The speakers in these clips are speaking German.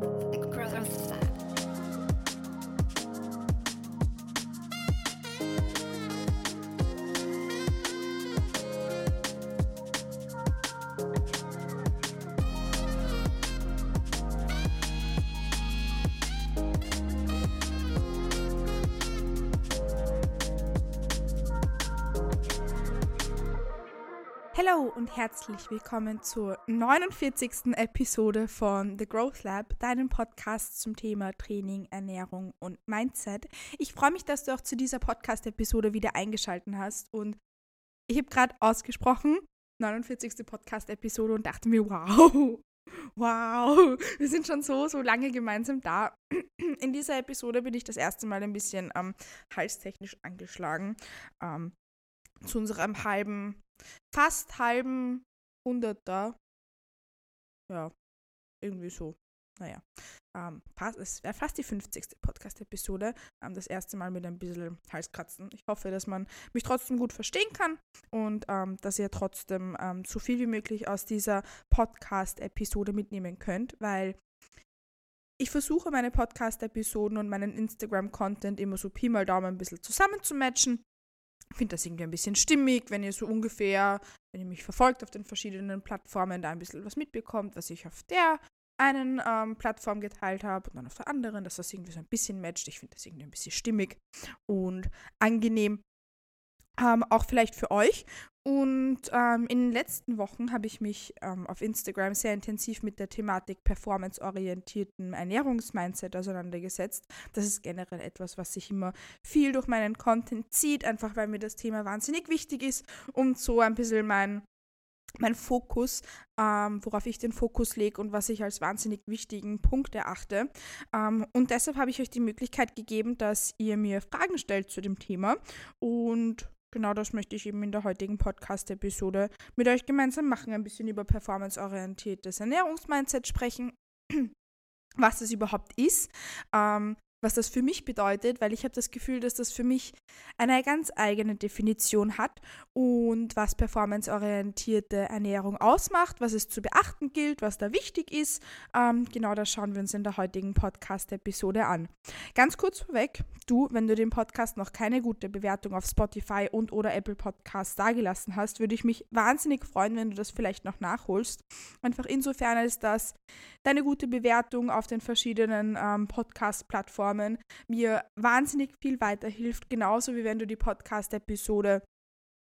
The cross of herzlich willkommen zur 49. Episode von The Growth Lab, deinem Podcast zum Thema Training, Ernährung und Mindset. Ich freue mich, dass du auch zu dieser Podcast-Episode wieder eingeschaltet hast und ich habe gerade ausgesprochen, 49. Podcast-Episode und dachte mir, wow, wow, wir sind schon so, so lange gemeinsam da. In dieser Episode bin ich das erste Mal ein bisschen ähm, halstechnisch angeschlagen. Ähm, zu unserem halben fast halben Hunderter. Ja, irgendwie so. Naja, ähm, es wäre fast die 50. Podcast-Episode. Ähm, das erste Mal mit ein bisschen Halskratzen. Ich hoffe, dass man mich trotzdem gut verstehen kann und ähm, dass ihr trotzdem ähm, so viel wie möglich aus dieser Podcast-Episode mitnehmen könnt, weil ich versuche meine Podcast-Episoden und meinen Instagram-Content immer so Pi mal Daumen ein bisschen zusammenzumatchen finde das irgendwie ein bisschen stimmig, wenn ihr so ungefähr, wenn ihr mich verfolgt auf den verschiedenen Plattformen, da ein bisschen was mitbekommt, was ich auf der einen ähm, Plattform geteilt habe und dann auf der anderen, dass das irgendwie so ein bisschen matcht. Ich finde das irgendwie ein bisschen stimmig und angenehm ähm, auch vielleicht für euch. Und ähm, in den letzten Wochen habe ich mich ähm, auf Instagram sehr intensiv mit der Thematik performanceorientierten Ernährungsmindset auseinandergesetzt. Das ist generell etwas, was sich immer viel durch meinen Content zieht, einfach weil mir das Thema wahnsinnig wichtig ist und so ein bisschen mein mein Fokus, ähm, worauf ich den Fokus lege und was ich als wahnsinnig wichtigen Punkt erachte. Ähm, und deshalb habe ich euch die Möglichkeit gegeben, dass ihr mir Fragen stellt zu dem Thema. Und genau das möchte ich eben in der heutigen Podcast-Episode mit euch gemeinsam machen. Ein bisschen über performanceorientiertes Ernährungsmindset sprechen, was es überhaupt ist, ähm, was das für mich bedeutet, weil ich habe das Gefühl, dass das für mich eine ganz eigene Definition hat und was performanceorientierte Ernährung ausmacht, was es zu beachten gilt, was da wichtig ist. Ähm, genau das schauen wir uns in der heutigen Podcast-Episode an. Ganz kurz vorweg, du, wenn du dem Podcast noch keine gute Bewertung auf Spotify und oder Apple Podcasts dagelassen hast, würde ich mich wahnsinnig freuen, wenn du das vielleicht noch nachholst. Einfach insofern, als dass deine gute Bewertung auf den verschiedenen ähm, Podcast-Plattformen Plattformen mir wahnsinnig viel weiterhilft, genauso wie wenn du die Podcast-Episode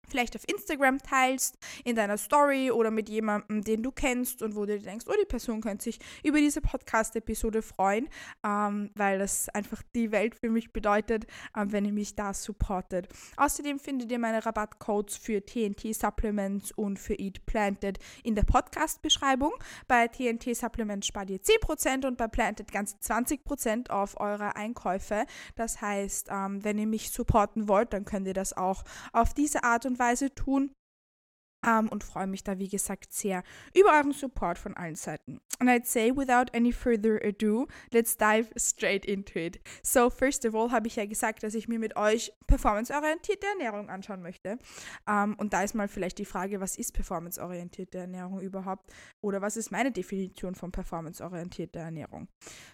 vielleicht auf Instagram teilst, in deiner Story oder mit jemandem, den du kennst und wo du denkst, oh, die Person könnte sich über diese Podcast-Episode freuen, ähm, weil das einfach die Welt für mich bedeutet, ähm, wenn ihr mich da supportet. Außerdem findet ihr meine Rabattcodes für TNT Supplements und für Eat Planted in der Podcast-Beschreibung. Bei TNT Supplements spart ihr 10% und bei Planted ganz 20% auf eure Einkäufe. Das heißt, ähm, wenn ihr mich supporten wollt, dann könnt ihr das auch auf diese Art und Weise tun. Um, und freue mich da, wie gesagt, sehr über euren Support von allen Seiten. And I'd say, without any further ado, let's dive straight into it. So, first of all, habe ich ja gesagt, dass ich mir mit euch performanceorientierte Ernährung anschauen möchte. Um, und da ist mal vielleicht die Frage, was ist performanceorientierte Ernährung überhaupt? Oder was ist meine Definition von performanceorientierter Ernährung?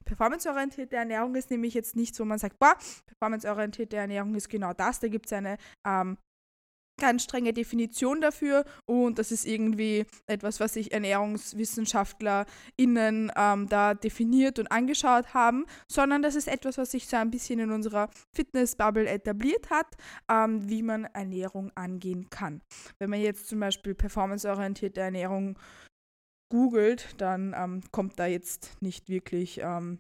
Performanceorientierte Ernährung ist nämlich jetzt nicht so, man sagt, boah, performanceorientierte Ernährung ist genau das. Da gibt es eine um, ganz strenge Definition dafür und das ist irgendwie etwas, was sich ErnährungswissenschaftlerInnen ähm, da definiert und angeschaut haben, sondern das ist etwas, was sich so ein bisschen in unserer Fitnessbubble etabliert hat, ähm, wie man Ernährung angehen kann. Wenn man jetzt zum Beispiel performanceorientierte Ernährung googelt, dann ähm, kommt da jetzt nicht wirklich ähm,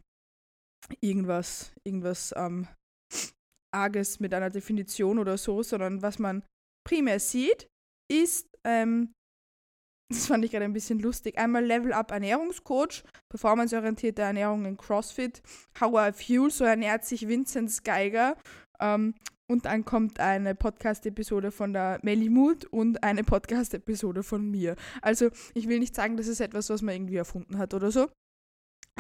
irgendwas, irgendwas ähm, Arges mit einer Definition oder so, sondern was man primär sieht, ist, ähm, das fand ich gerade ein bisschen lustig, einmal Level Up Ernährungscoach, performanceorientierte Ernährung in CrossFit, How I Fuel, so ernährt sich Vincent Geiger. Ähm, und dann kommt eine Podcast-Episode von der Mood und eine Podcast-Episode von mir. Also ich will nicht sagen, das ist etwas, was man irgendwie erfunden hat oder so.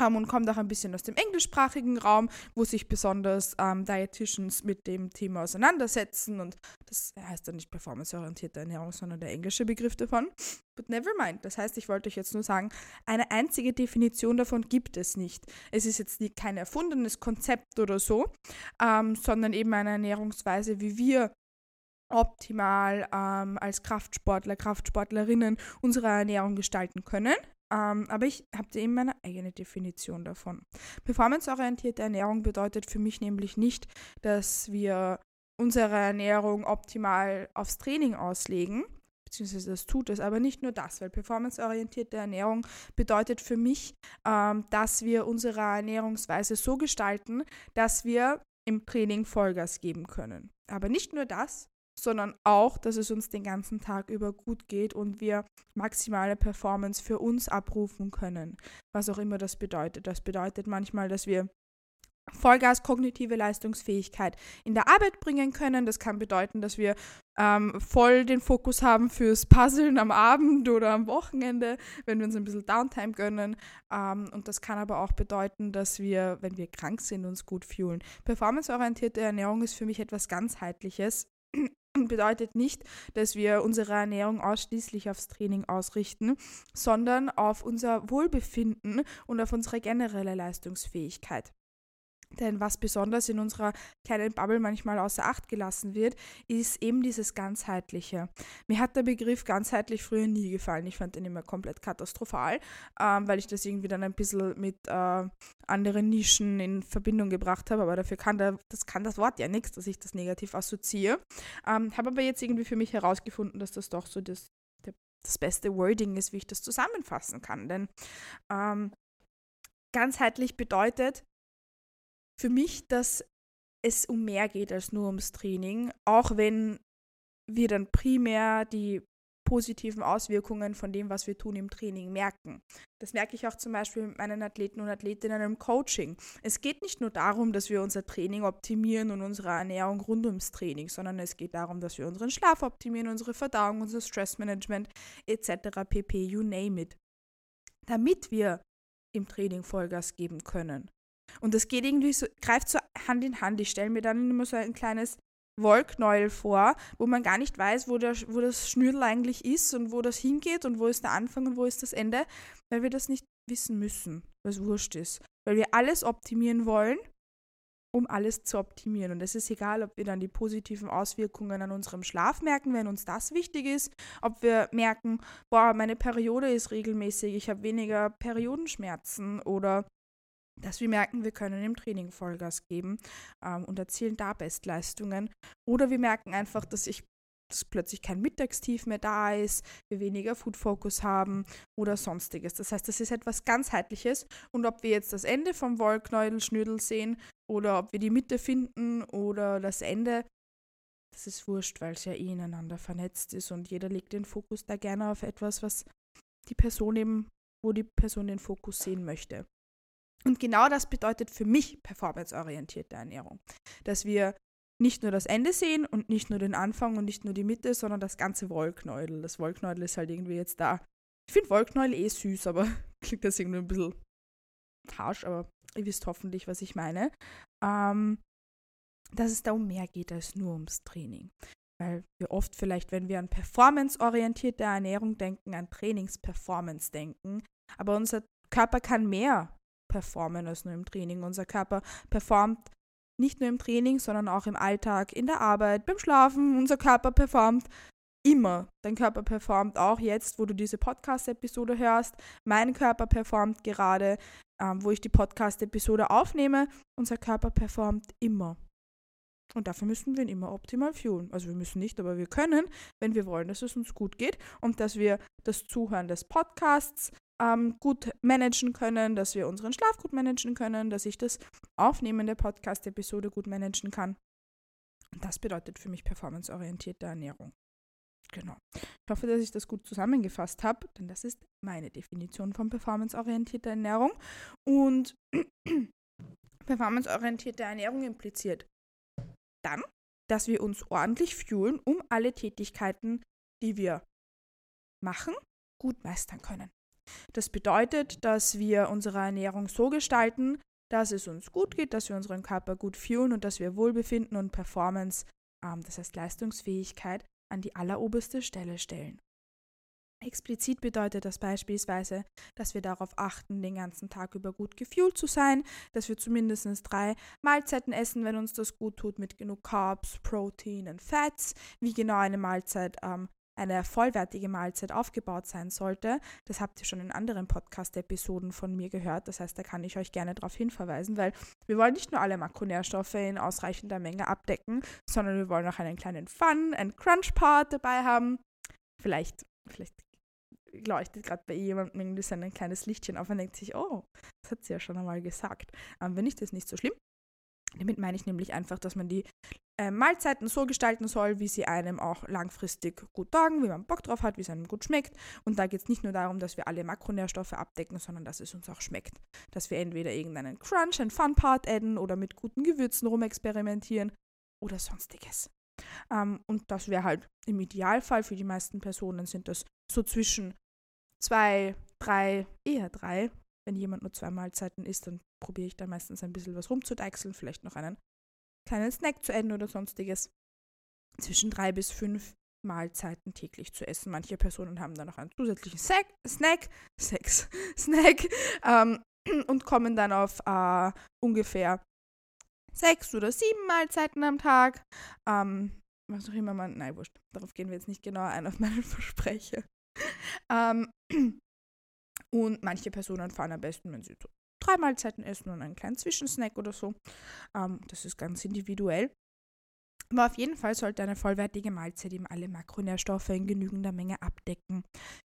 Und kommt auch ein bisschen aus dem englischsprachigen Raum, wo sich besonders ähm, Dietitians mit dem Thema auseinandersetzen. Und das heißt dann nicht performanceorientierte Ernährung, sondern der englische Begriff davon. But never mind. Das heißt, ich wollte euch jetzt nur sagen, eine einzige Definition davon gibt es nicht. Es ist jetzt kein erfundenes Konzept oder so, ähm, sondern eben eine Ernährungsweise, wie wir optimal ähm, als Kraftsportler, Kraftsportlerinnen unsere Ernährung gestalten können. Ähm, aber ich habe eben meine eigene Definition davon. Performanceorientierte Ernährung bedeutet für mich nämlich nicht, dass wir unsere Ernährung optimal aufs Training auslegen, beziehungsweise das tut es, aber nicht nur das, weil performanceorientierte Ernährung bedeutet für mich, ähm, dass wir unsere Ernährungsweise so gestalten, dass wir im Training Vollgas geben können. Aber nicht nur das, sondern auch, dass es uns den ganzen Tag über gut geht und wir maximale Performance für uns abrufen können. Was auch immer das bedeutet. Das bedeutet manchmal, dass wir Vollgas kognitive Leistungsfähigkeit in der Arbeit bringen können. Das kann bedeuten, dass wir ähm, voll den Fokus haben fürs Puzzeln am Abend oder am Wochenende, wenn wir uns ein bisschen Downtime gönnen. Ähm, und das kann aber auch bedeuten, dass wir, wenn wir krank sind, uns gut fühlen. Performanceorientierte Ernährung ist für mich etwas ganzheitliches bedeutet nicht, dass wir unsere Ernährung ausschließlich aufs Training ausrichten, sondern auf unser Wohlbefinden und auf unsere generelle Leistungsfähigkeit. Denn was besonders in unserer kleinen Bubble manchmal außer Acht gelassen wird, ist eben dieses Ganzheitliche. Mir hat der Begriff ganzheitlich früher nie gefallen. Ich fand den immer komplett katastrophal, ähm, weil ich das irgendwie dann ein bisschen mit äh, anderen Nischen in Verbindung gebracht habe. Aber dafür kann, der, das, kann das Wort ja nichts, dass ich das negativ assoziiere. Ähm, habe aber jetzt irgendwie für mich herausgefunden, dass das doch so das, das beste Wording ist, wie ich das zusammenfassen kann. Denn ähm, ganzheitlich bedeutet, für mich, dass es um mehr geht als nur ums Training, auch wenn wir dann primär die positiven Auswirkungen von dem, was wir tun im Training merken. Das merke ich auch zum Beispiel mit meinen Athleten und Athletinnen im Coaching. Es geht nicht nur darum, dass wir unser Training optimieren und unsere Ernährung rund ums Training, sondern es geht darum, dass wir unseren Schlaf optimieren, unsere Verdauung, unser Stressmanagement etc. pp. You name it. Damit wir im Training Vollgas geben können. Und das geht irgendwie so, greift so Hand in Hand. Ich stelle mir dann immer so ein kleines Wollknäuel vor, wo man gar nicht weiß, wo, der, wo das Schnürdel eigentlich ist und wo das hingeht und wo ist der Anfang und wo ist das Ende, weil wir das nicht wissen müssen, es wurscht ist. Weil wir alles optimieren wollen, um alles zu optimieren. Und es ist egal, ob wir dann die positiven Auswirkungen an unserem Schlaf merken, wenn uns das wichtig ist, ob wir merken, boah, meine Periode ist regelmäßig, ich habe weniger Periodenschmerzen oder dass wir merken, wir können im Training Vollgas geben ähm, und erzielen da Bestleistungen. Oder wir merken einfach, dass ich dass plötzlich kein Mittagstief mehr da ist, wir weniger Food Focus haben oder sonstiges. Das heißt, das ist etwas ganzheitliches und ob wir jetzt das Ende vom Wollknäudelschnürdel sehen oder ob wir die Mitte finden oder das Ende, das ist wurscht, weil es ja eh ineinander vernetzt ist und jeder legt den Fokus da gerne auf etwas, was die Person eben, wo die Person den Fokus sehen möchte. Und genau das bedeutet für mich performanceorientierte Ernährung. Dass wir nicht nur das Ende sehen und nicht nur den Anfang und nicht nur die Mitte, sondern das ganze Wollknäudel. Das Wollknäudel ist halt irgendwie jetzt da. Ich finde Wollknäudel eh süß, aber klingt das irgendwie ein bisschen harsch, aber ihr wisst hoffentlich, was ich meine. Ähm, dass es da um mehr geht als nur ums Training. Weil wir oft vielleicht, wenn wir an performanceorientierte Ernährung denken, an Trainingsperformance denken, aber unser Körper kann mehr performen als nur im Training. Unser Körper performt nicht nur im Training, sondern auch im Alltag, in der Arbeit, beim Schlafen. Unser Körper performt immer. Dein Körper performt auch jetzt, wo du diese Podcast-Episode hörst. Mein Körper performt gerade, ähm, wo ich die Podcast-Episode aufnehme. Unser Körper performt immer. Und dafür müssen wir ihn immer optimal fühlen. Also wir müssen nicht, aber wir können, wenn wir wollen, dass es uns gut geht und dass wir das Zuhören des Podcasts ähm, gut managen können, dass wir unseren Schlaf gut managen können, dass ich das Aufnehmen der Podcast-Episode gut managen kann. Und das bedeutet für mich performanceorientierte Ernährung. Genau. Ich hoffe, dass ich das gut zusammengefasst habe, denn das ist meine Definition von performanceorientierter Ernährung. Und performanceorientierte Ernährung impliziert dann, dass wir uns ordentlich fühlen, um alle Tätigkeiten, die wir machen, gut meistern können. Das bedeutet, dass wir unsere Ernährung so gestalten, dass es uns gut geht, dass wir unseren Körper gut fühlen und dass wir Wohlbefinden und Performance, ähm, das heißt Leistungsfähigkeit, an die alleroberste Stelle stellen. Explizit bedeutet das beispielsweise, dass wir darauf achten, den ganzen Tag über gut gefühlt zu sein, dass wir zumindest drei Mahlzeiten essen, wenn uns das gut tut, mit genug Carbs, Protein und Fats. Wie genau eine Mahlzeit, ähm, eine vollwertige Mahlzeit aufgebaut sein sollte, das habt ihr schon in anderen Podcast-Episoden von mir gehört. Das heißt, da kann ich euch gerne darauf hinverweisen, weil wir wollen nicht nur alle Makronährstoffe in ausreichender Menge abdecken, sondern wir wollen auch einen kleinen Fun- and Crunch-Part dabei haben. Vielleicht, vielleicht leuchtet gerade bei jemandem irgendwie so ein kleines Lichtchen auf und denkt sich, oh, das hat sie ja schon einmal gesagt. Ähm, wenn nicht, ist nicht so schlimm. Damit meine ich nämlich einfach, dass man die äh, Mahlzeiten so gestalten soll, wie sie einem auch langfristig gut taugen, wie man Bock drauf hat, wie es einem gut schmeckt. Und da geht es nicht nur darum, dass wir alle Makronährstoffe abdecken, sondern dass es uns auch schmeckt. Dass wir entweder irgendeinen Crunch, einen Fun-Part adden oder mit guten Gewürzen rumexperimentieren oder sonstiges. Ähm, und das wäre halt im Idealfall für die meisten Personen sind das so zwischen zwei, drei, eher drei. Wenn jemand nur zwei Mahlzeiten isst, dann probiere ich da meistens ein bisschen was rumzudeichseln, vielleicht noch einen kleinen Snack zu essen oder sonstiges. Zwischen drei bis fünf Mahlzeiten täglich zu essen. Manche Personen haben dann noch einen zusätzlichen Snack, Snack, Sex, Snack ähm, und kommen dann auf äh, ungefähr sechs oder sieben Mahlzeiten am Tag. Ähm, was auch immer man, nein, wurscht, darauf gehen wir jetzt nicht genauer ein auf meine Verspreche. ähm, und manche Personen fahren am besten, wenn sie so drei Mahlzeiten essen und einen kleinen Zwischensnack oder so. Ähm, das ist ganz individuell. Aber auf jeden Fall sollte eine vollwertige Mahlzeit eben alle Makronährstoffe in genügender Menge abdecken.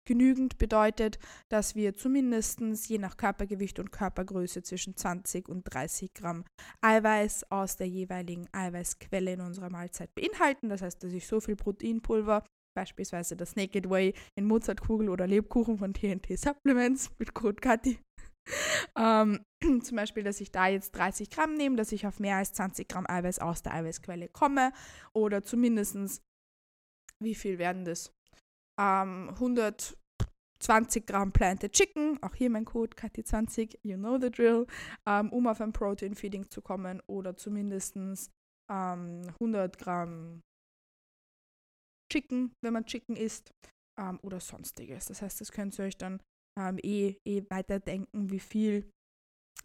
Genügend bedeutet, dass wir zumindest je nach Körpergewicht und Körpergröße zwischen 20 und 30 Gramm Eiweiß aus der jeweiligen Eiweißquelle in unserer Mahlzeit beinhalten. Das heißt, dass ich so viel Proteinpulver beispielsweise das Naked Way in Mozartkugel oder Lebkuchen von TNT Supplements mit Code Kathi. ähm, zum Beispiel, dass ich da jetzt 30 Gramm nehme, dass ich auf mehr als 20 Gramm Eiweiß aus der Eiweißquelle komme oder zumindest, wie viel werden das? Ähm, 120 Gramm Planted Chicken, auch hier mein Code Kathi20, you know the drill, ähm, um auf ein Protein Feeding zu kommen oder zumindest ähm, 100 Gramm Chicken, wenn man Chicken isst ähm, oder sonstiges. Das heißt, das könnt ihr euch dann ähm, eh, eh weiterdenken, wie viel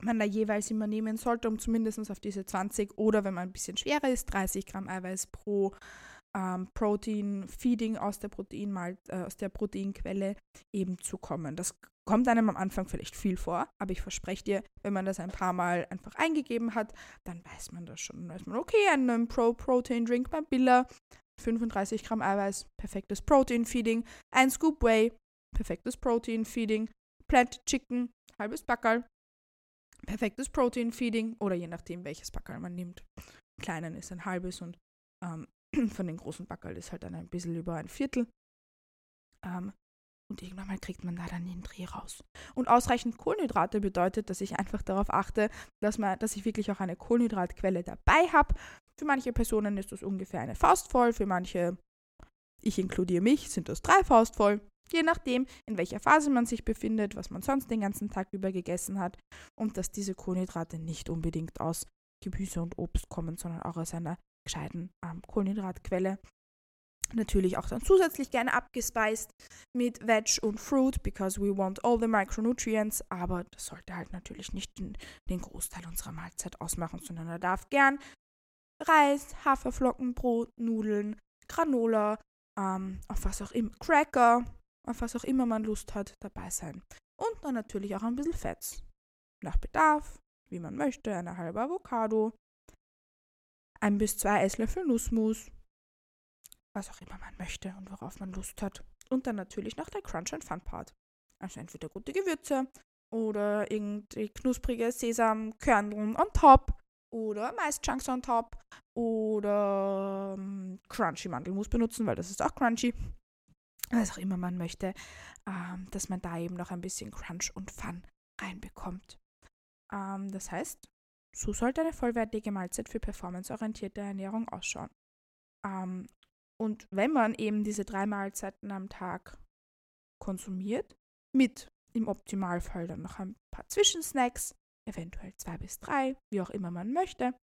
man da jeweils immer nehmen sollte, um zumindest auf diese 20 oder wenn man ein bisschen schwerer ist, 30 Gramm Eiweiß pro ähm, Protein-Feeding aus der Proteinmal äh, aus der Proteinquelle eben zu kommen. Das kommt einem am Anfang vielleicht viel vor, aber ich verspreche dir, wenn man das ein paar Mal einfach eingegeben hat, dann weiß man das schon. Dann weiß man, okay, einen Pro-Protein-Drink beim Billa 35 Gramm Eiweiß, perfektes Protein-Feeding, ein Scoop Whey, perfektes Protein-Feeding, Plant Chicken, halbes Backerl, perfektes Protein-Feeding oder je nachdem, welches Backerl man nimmt. Kleinen ist ein halbes und ähm, von den großen Backerl ist halt dann ein bisschen über ein Viertel. Ähm, und irgendwann mal kriegt man da dann den Dreh raus. Und ausreichend Kohlenhydrate bedeutet, dass ich einfach darauf achte, dass, man, dass ich wirklich auch eine Kohlenhydratquelle dabei habe. Für manche Personen ist das ungefähr eine Faust voll, für manche, ich inkludiere mich, sind das drei Faust voll. Je nachdem, in welcher Phase man sich befindet, was man sonst den ganzen Tag über gegessen hat und dass diese Kohlenhydrate nicht unbedingt aus Gemüse und Obst kommen, sondern auch aus einer gescheiten ähm, Kohlenhydratquelle. Natürlich auch dann zusätzlich gerne abgespeist mit Veg und Fruit, because we want all the micronutrients. Aber das sollte halt natürlich nicht den, den Großteil unserer Mahlzeit ausmachen, sondern er darf gern Reis, Haferflocken, Brot, Nudeln, Granola, ähm, auf was auch immer, Cracker, auf was auch immer man Lust hat, dabei sein. Und dann natürlich auch ein bisschen Fett. Nach Bedarf, wie man möchte, eine halbe Avocado, ein bis zwei Esslöffel Nussmus, was auch immer man möchte und worauf man Lust hat. Und dann natürlich noch der Crunch and Fun Part. Also entweder gute Gewürze oder irgendwie knusprige Sesamkörneln on top oder Maischunks on top oder ähm, Crunchy Mandelmus benutzen, weil das ist auch crunchy. Was auch immer man möchte, ähm, dass man da eben noch ein bisschen Crunch und Fun reinbekommt. Ähm, das heißt, so sollte eine vollwertige Mahlzeit für performanceorientierte Ernährung ausschauen. Ähm, und wenn man eben diese drei Mahlzeiten am Tag konsumiert, mit im Optimalfall dann noch ein paar Zwischensnacks, eventuell zwei bis drei, wie auch immer man möchte.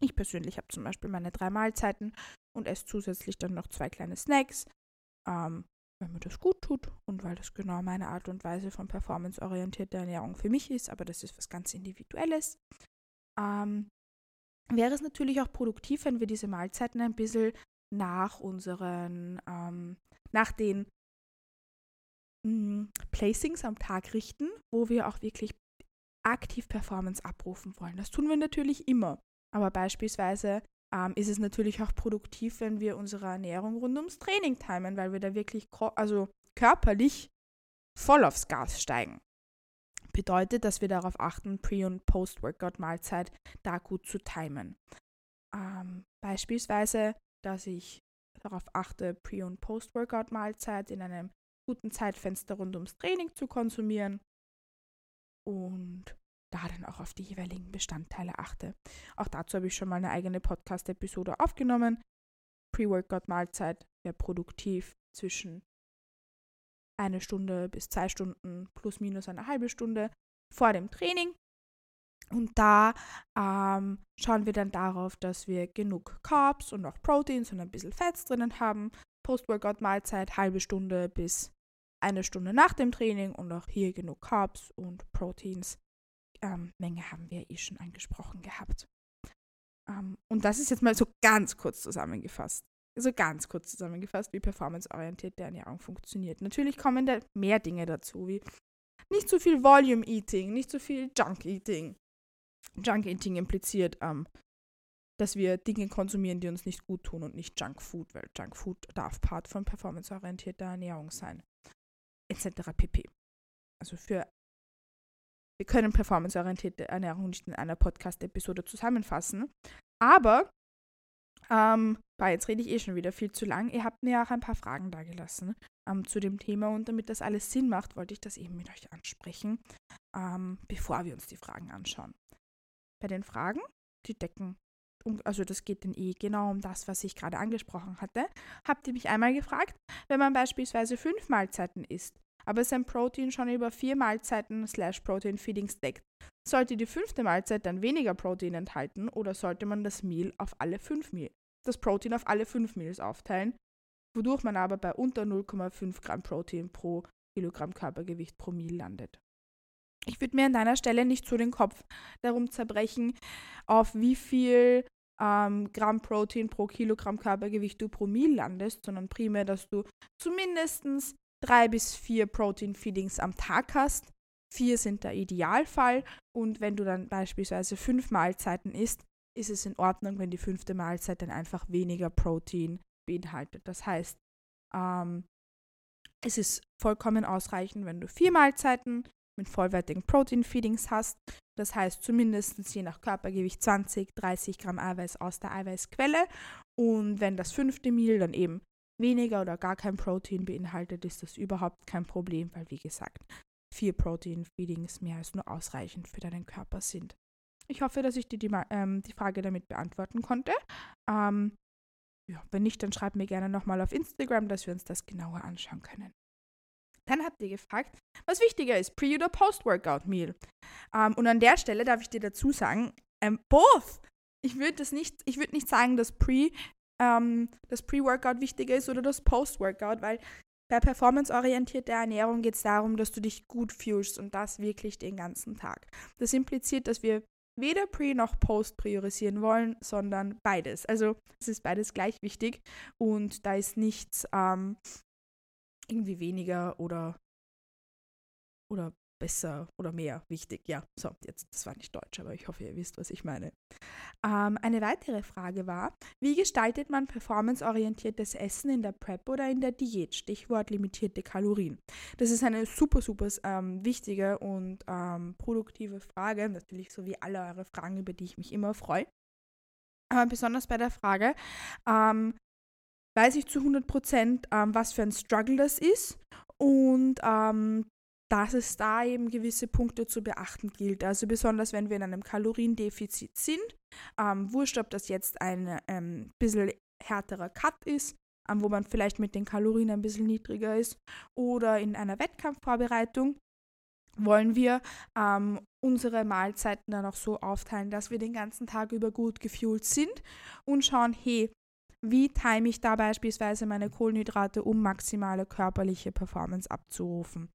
Ich persönlich habe zum Beispiel meine drei Mahlzeiten und esse zusätzlich dann noch zwei kleine Snacks, ähm, weil mir das gut tut und weil das genau meine Art und Weise von performanceorientierter Ernährung für mich ist, aber das ist was ganz Individuelles. Ähm, wäre es natürlich auch produktiv, wenn wir diese Mahlzeiten ein bisschen nach unseren, ähm, nach den mh, hm, Placings am Tag richten, wo wir auch wirklich aktiv Performance abrufen wollen. Das tun wir natürlich immer. Aber beispielsweise ähm, ist es natürlich auch produktiv, wenn wir unsere Ernährung rund ums Training timen, weil wir da wirklich also körperlich voll aufs Gas steigen. Bedeutet, dass wir darauf achten, Pre- und Post-Workout-Mahlzeit da gut zu timen. Ähm, beispielsweise, dass ich darauf achte, Pre- und Post-Workout-Mahlzeit in einem guten Zeitfenster rund ums Training zu konsumieren und da dann auch auf die jeweiligen Bestandteile achte. Auch dazu habe ich schon mal eine eigene Podcast-Episode aufgenommen. Pre-Workout-Mahlzeit wäre produktiv zwischen eine Stunde bis zwei Stunden plus minus eine halbe Stunde vor dem Training. Und da ähm, schauen wir dann darauf, dass wir genug Carbs und auch Proteins und ein bisschen Fats drinnen haben. Post-Workout-Mahlzeit halbe Stunde bis eine Stunde nach dem Training und auch hier genug Carbs und Proteins. Ähm, Menge haben wir eh schon angesprochen gehabt. Ähm, und das ist jetzt mal so ganz kurz zusammengefasst so ganz kurz zusammengefasst, wie performanceorientierte Ernährung funktioniert. Natürlich kommen da mehr Dinge dazu, wie nicht zu viel Volume Eating, nicht zu viel Junk Eating. Junk Eating impliziert, ähm, dass wir Dinge konsumieren, die uns nicht gut tun und nicht Junk Food, weil Junk Food darf Part von performanceorientierter Ernährung sein. Etc. pp. Also für wir können performanceorientierte Ernährung nicht in einer Podcast-Episode zusammenfassen, aber ähm, bah, jetzt rede ich eh schon wieder viel zu lang. Ihr habt mir auch ein paar Fragen dagelassen ähm, zu dem Thema und damit das alles Sinn macht, wollte ich das eben mit euch ansprechen, ähm, bevor wir uns die Fragen anschauen. Bei den Fragen, die decken, um, also das geht dann eh genau um das, was ich gerade angesprochen hatte, habt ihr mich einmal gefragt, wenn man beispielsweise fünf Mahlzeiten isst, aber sein Protein schon über vier Mahlzeiten slash Protein Feedings deckt, sollte die fünfte Mahlzeit dann weniger Protein enthalten oder sollte man das Meal auf alle fünf Meal, das Protein auf alle fünf Meals aufteilen, wodurch man aber bei unter 0,5 Gramm Protein pro Kilogramm Körpergewicht pro Meal landet. Ich würde mir an deiner Stelle nicht so den Kopf darum zerbrechen, auf wie viel ähm, Gramm Protein pro Kilogramm Körpergewicht du pro Meal landest, sondern primär, dass du zumindest drei bis vier Protein Feedings am Tag hast Vier sind der Idealfall und wenn du dann beispielsweise fünf Mahlzeiten isst, ist es in Ordnung, wenn die fünfte Mahlzeit dann einfach weniger Protein beinhaltet. Das heißt, ähm, es ist vollkommen ausreichend, wenn du vier Mahlzeiten mit vollwertigen Protein-Feedings hast. Das heißt zumindest je nach Körpergewicht 20, 30 Gramm Eiweiß aus der Eiweißquelle. Und wenn das fünfte Meal dann eben weniger oder gar kein Protein beinhaltet, ist das überhaupt kein Problem, weil wie gesagt, vier Protein-Feedings mehr als nur ausreichend für deinen Körper sind. Ich hoffe, dass ich dir die, ähm, die Frage damit beantworten konnte. Ähm, ja, wenn nicht, dann schreib mir gerne nochmal auf Instagram, dass wir uns das genauer anschauen können. Dann habt ihr gefragt, was wichtiger ist, Pre- oder Post-Workout-Meal. Ähm, und an der Stelle darf ich dir dazu sagen, ähm, both. Ich würde nicht, ich nicht sagen, dass Pre, ähm, das Pre-Workout wichtiger ist oder das Post-Workout, weil bei performanceorientierter Ernährung geht es darum, dass du dich gut fühlst und das wirklich den ganzen Tag. Das impliziert, dass wir weder Pre- noch Post priorisieren wollen, sondern beides. Also es ist beides gleich wichtig und da ist nichts ähm, irgendwie weniger oder, oder besser oder mehr wichtig. Ja, so, jetzt, das war nicht Deutsch, aber ich hoffe, ihr wisst, was ich meine. Ähm, eine weitere Frage war, wie gestaltet man performanceorientiertes Essen in der Prep oder in der Diät? Stichwort limitierte Kalorien. Das ist eine super, super ähm, wichtige und ähm, produktive Frage, natürlich so wie alle eure Fragen, über die ich mich immer freue. Aber besonders bei der Frage, ähm, weiß ich zu 100 Prozent, ähm, was für ein Struggle das ist und ähm, dass es da eben gewisse Punkte zu beachten gilt. Also besonders wenn wir in einem Kaloriendefizit sind, ähm, wurscht, ob das jetzt ein ähm, bisschen härterer Cut ist, ähm, wo man vielleicht mit den Kalorien ein bisschen niedriger ist, oder in einer Wettkampfvorbereitung. wollen wir ähm, unsere Mahlzeiten dann auch so aufteilen, dass wir den ganzen Tag über gut gefühlt sind und schauen, hey, wie time ich da beispielsweise meine Kohlenhydrate, um maximale körperliche Performance abzurufen.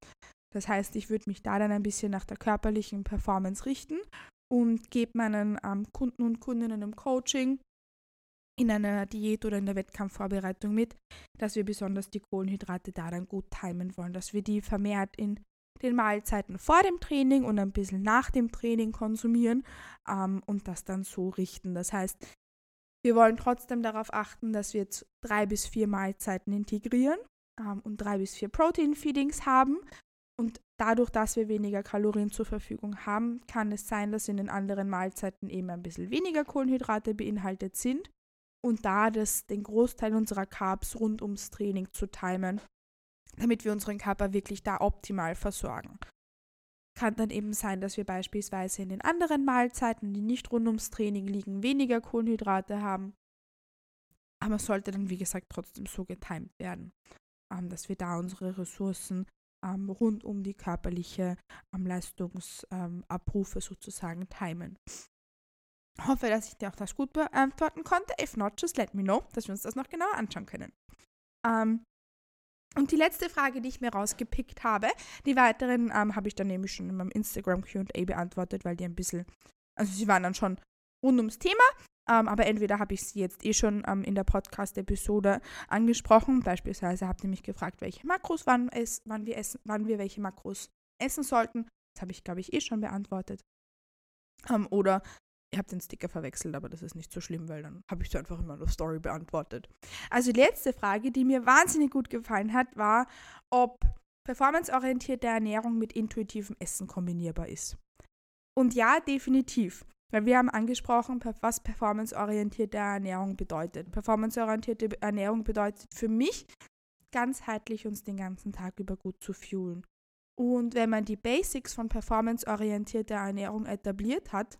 Das heißt, ich würde mich da dann ein bisschen nach der körperlichen Performance richten und gebe meinen ähm, Kunden und Kundinnen im Coaching in einer Diät oder in der Wettkampfvorbereitung mit, dass wir besonders die Kohlenhydrate da dann gut timen wollen, dass wir die vermehrt in den Mahlzeiten vor dem Training und ein bisschen nach dem Training konsumieren ähm, und das dann so richten. Das heißt, wir wollen trotzdem darauf achten, dass wir jetzt drei bis vier Mahlzeiten integrieren ähm, und drei bis vier Protein-Feedings haben. Und dadurch, dass wir weniger Kalorien zur Verfügung haben, kann es sein, dass in den anderen Mahlzeiten eben ein bisschen weniger Kohlenhydrate beinhaltet sind. Und da das, den Großteil unserer Carbs rund ums Training zu timen, damit wir unseren Körper wirklich da optimal versorgen. Kann dann eben sein, dass wir beispielsweise in den anderen Mahlzeiten, die nicht rund ums Training liegen, weniger Kohlenhydrate haben. Aber sollte dann, wie gesagt, trotzdem so getimt werden, ähm, dass wir da unsere Ressourcen ähm, rund um die körperliche ähm, Leistungsabrufe sozusagen timen. Hoffe, dass ich dir auch das gut beantworten konnte. If not, just let me know, dass wir uns das noch genauer anschauen können. Ähm, und die letzte Frage, die ich mir rausgepickt habe, die weiteren ähm, habe ich dann nämlich schon in meinem Instagram QA beantwortet, weil die ein bisschen, also sie waren dann schon rund ums Thema, ähm, aber entweder habe ich sie jetzt eh schon ähm, in der Podcast-Episode angesprochen. Beispielsweise habt ihr mich gefragt, welche Makros wann, es, wann, wir essen, wann wir welche Makros essen sollten. Das habe ich, glaube ich, eh schon beantwortet. Ähm, oder Ihr habt den Sticker verwechselt, aber das ist nicht so schlimm, weil dann habe ich es einfach in meiner Story beantwortet. Also die letzte Frage, die mir wahnsinnig gut gefallen hat, war, ob performanceorientierte Ernährung mit intuitivem Essen kombinierbar ist. Und ja, definitiv. Weil wir haben angesprochen, was performanceorientierte Ernährung bedeutet. Performanceorientierte Ernährung bedeutet für mich, ganzheitlich uns den ganzen Tag über gut zu fühlen. Und wenn man die Basics von performanceorientierter Ernährung etabliert hat,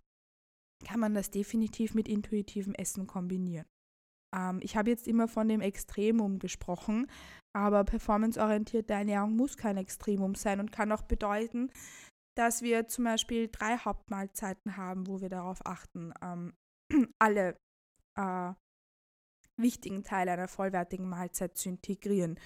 kann man das definitiv mit intuitivem Essen kombinieren. Ähm, ich habe jetzt immer von dem Extremum gesprochen, aber performanceorientierte Ernährung muss kein Extremum sein und kann auch bedeuten, dass wir zum Beispiel drei Hauptmahlzeiten haben, wo wir darauf achten, ähm, alle äh, wichtigen Teile einer vollwertigen Mahlzeit zu integrieren.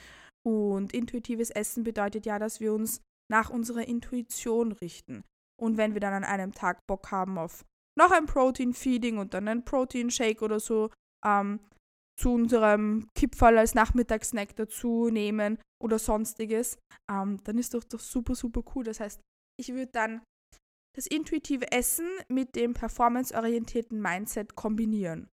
Und intuitives Essen bedeutet ja, dass wir uns nach unserer Intuition richten. Und wenn wir dann an einem Tag Bock haben auf noch ein Protein-Feeding und dann ein Protein-Shake oder so ähm, zu unserem Kipferl als Nachmittagssnack dazu nehmen oder sonstiges, ähm, dann ist doch, doch super, super cool. Das heißt, ich würde dann das intuitive Essen mit dem performanceorientierten Mindset kombinieren.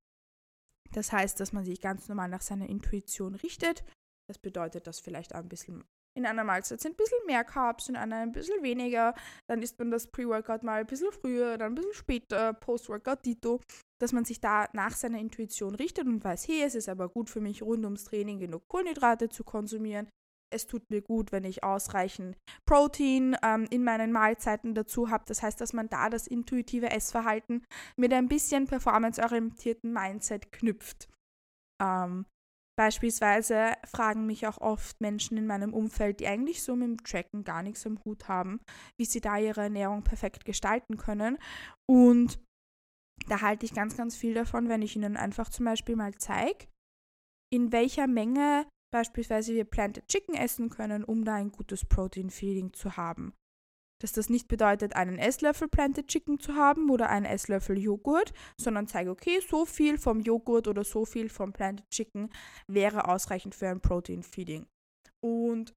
Das heißt, dass man sich ganz normal nach seiner Intuition richtet. Das bedeutet, dass vielleicht ein bisschen in einer Mahlzeit sind ein bisschen mehr Carbs, in einer ein bisschen weniger. Dann isst man das Pre-Workout mal ein bisschen früher, dann ein bisschen später, Post-Workout Dito, dass man sich da nach seiner Intuition richtet und weiß, hey, es ist aber gut für mich, rund ums Training genug Kohlenhydrate zu konsumieren. Es tut mir gut, wenn ich ausreichend Protein ähm, in meinen Mahlzeiten dazu habe. Das heißt, dass man da das intuitive Essverhalten mit ein bisschen performanceorientierten Mindset knüpft. Ähm, Beispielsweise fragen mich auch oft Menschen in meinem Umfeld, die eigentlich so mit dem Tracken gar nichts am Hut haben, wie sie da ihre Ernährung perfekt gestalten können. Und da halte ich ganz, ganz viel davon, wenn ich ihnen einfach zum Beispiel mal zeige, in welcher Menge beispielsweise wir Planted Chicken essen können, um da ein gutes Protein-Feeding zu haben dass das nicht bedeutet, einen Esslöffel Planted Chicken zu haben oder einen Esslöffel Joghurt, sondern zeige, okay, so viel vom Joghurt oder so viel vom Planted Chicken wäre ausreichend für ein Protein Feeding. Und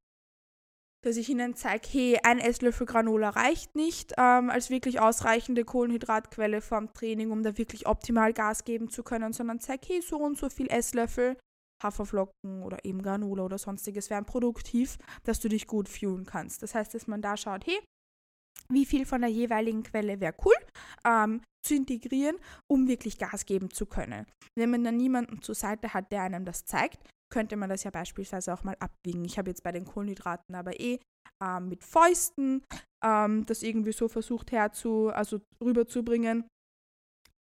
dass ich ihnen zeige, hey, ein Esslöffel Granola reicht nicht ähm, als wirklich ausreichende Kohlenhydratquelle vom Training, um da wirklich optimal Gas geben zu können, sondern zeige, hey, so und so viel Esslöffel Haferflocken oder eben Granola oder sonstiges wären produktiv, dass du dich gut fuelen kannst. Das heißt, dass man da schaut, hey, wie viel von der jeweiligen Quelle wäre cool ähm, zu integrieren, um wirklich Gas geben zu können. Wenn man dann niemanden zur Seite hat, der einem das zeigt, könnte man das ja beispielsweise auch mal abwiegen. Ich habe jetzt bei den Kohlenhydraten aber eh ähm, mit Fäusten ähm, das irgendwie so versucht herzu, also rüberzubringen.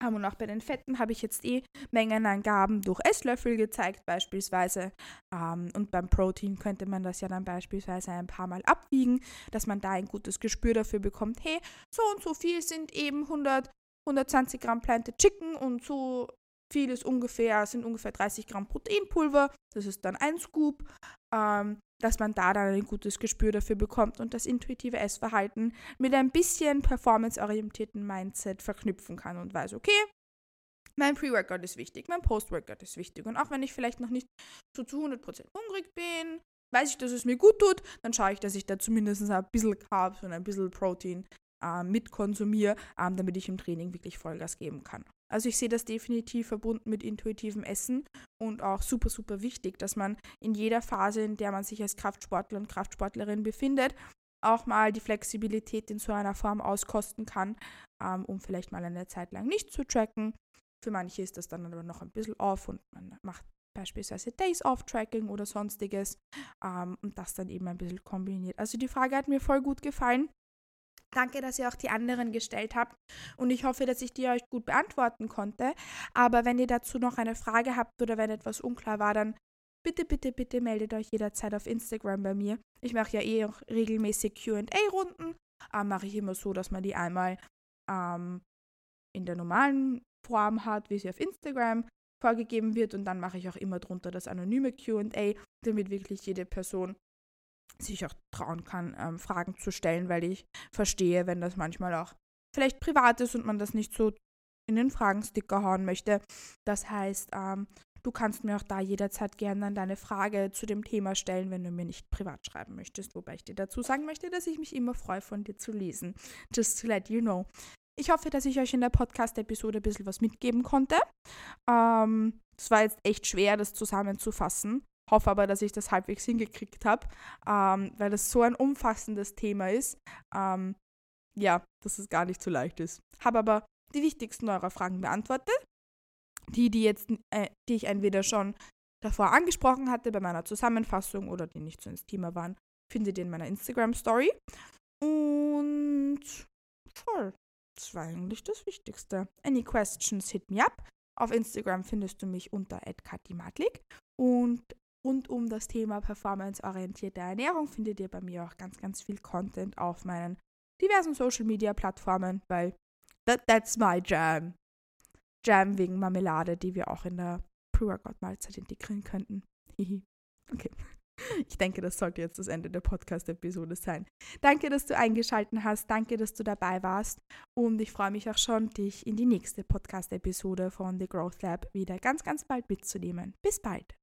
Und auch bei den Fetten habe ich jetzt eh Mengenangaben durch Esslöffel gezeigt beispielsweise. Ähm, und beim Protein könnte man das ja dann beispielsweise ein paar Mal abwiegen, dass man da ein gutes Gespür dafür bekommt, hey, so und so viel sind eben 100, 120 Gramm Planted Chicken und so viel ist ungefähr, sind ungefähr 30 Gramm Proteinpulver. Das ist dann ein Scoop. Ähm, dass man da dann ein gutes Gespür dafür bekommt und das intuitive Essverhalten mit ein bisschen performanceorientierten Mindset verknüpfen kann und weiß, okay, mein Pre-Workout ist wichtig, mein Post-Workout ist wichtig. Und auch wenn ich vielleicht noch nicht so zu 100% hungrig bin, weiß ich, dass es mir gut tut, dann schaue ich, dass ich da zumindest ein bisschen Carbs und ein bisschen Protein äh, mitkonsumiere, ähm, damit ich im Training wirklich Vollgas geben kann. Also ich sehe das definitiv verbunden mit intuitivem Essen und auch super, super wichtig, dass man in jeder Phase, in der man sich als Kraftsportler und Kraftsportlerin befindet, auch mal die Flexibilität in so einer Form auskosten kann, ähm, um vielleicht mal eine Zeit lang nicht zu tracken. Für manche ist das dann aber noch ein bisschen off und man macht beispielsweise Days-Off-Tracking oder sonstiges ähm, und das dann eben ein bisschen kombiniert. Also die Frage hat mir voll gut gefallen. Danke, dass ihr auch die anderen gestellt habt und ich hoffe, dass ich die euch gut beantworten konnte. Aber wenn ihr dazu noch eine Frage habt oder wenn etwas unklar war, dann bitte, bitte, bitte meldet euch jederzeit auf Instagram bei mir. Ich mache ja eh auch regelmäßig QA-Runden. Ähm, mache ich immer so, dass man die einmal ähm, in der normalen Form hat, wie sie auf Instagram vorgegeben wird. Und dann mache ich auch immer drunter das anonyme QA, damit wirklich jede Person sich auch trauen kann, ähm, Fragen zu stellen, weil ich verstehe, wenn das manchmal auch vielleicht privat ist und man das nicht so in den Fragensticker hauen möchte. Das heißt, ähm, du kannst mir auch da jederzeit gerne deine Frage zu dem Thema stellen, wenn du mir nicht privat schreiben möchtest, wobei ich dir dazu sagen möchte, dass ich mich immer freue, von dir zu lesen. Just to let you know. Ich hoffe, dass ich euch in der Podcast-Episode ein bisschen was mitgeben konnte. Ähm, es war jetzt echt schwer, das zusammenzufassen. Hoffe aber, dass ich das halbwegs hingekriegt habe, ähm, weil das so ein umfassendes Thema ist. Ähm, ja, dass es gar nicht so leicht ist. Habe aber die wichtigsten eurer Fragen beantwortet. Die, die jetzt, äh, die ich entweder schon davor angesprochen hatte bei meiner Zusammenfassung oder die nicht so ins Thema waren, findet ihr in meiner Instagram-Story. Und voll. Das war eigentlich das Wichtigste. Any questions, hit me up. Auf Instagram findest du mich unter @katimatlik und rund um das Thema performanceorientierte Ernährung findet ihr bei mir auch ganz, ganz viel Content auf meinen diversen Social Media Plattformen, weil that, that's my jam. Jam wegen Marmelade, die wir auch in der Pre-Workout-Mahlzeit integrieren könnten. okay. Ich denke, das sollte jetzt das Ende der Podcast-Episode sein. Danke, dass du eingeschaltet hast. Danke, dass du dabei warst. Und ich freue mich auch schon, dich in die nächste Podcast-Episode von The Growth Lab wieder ganz, ganz bald mitzunehmen. Bis bald.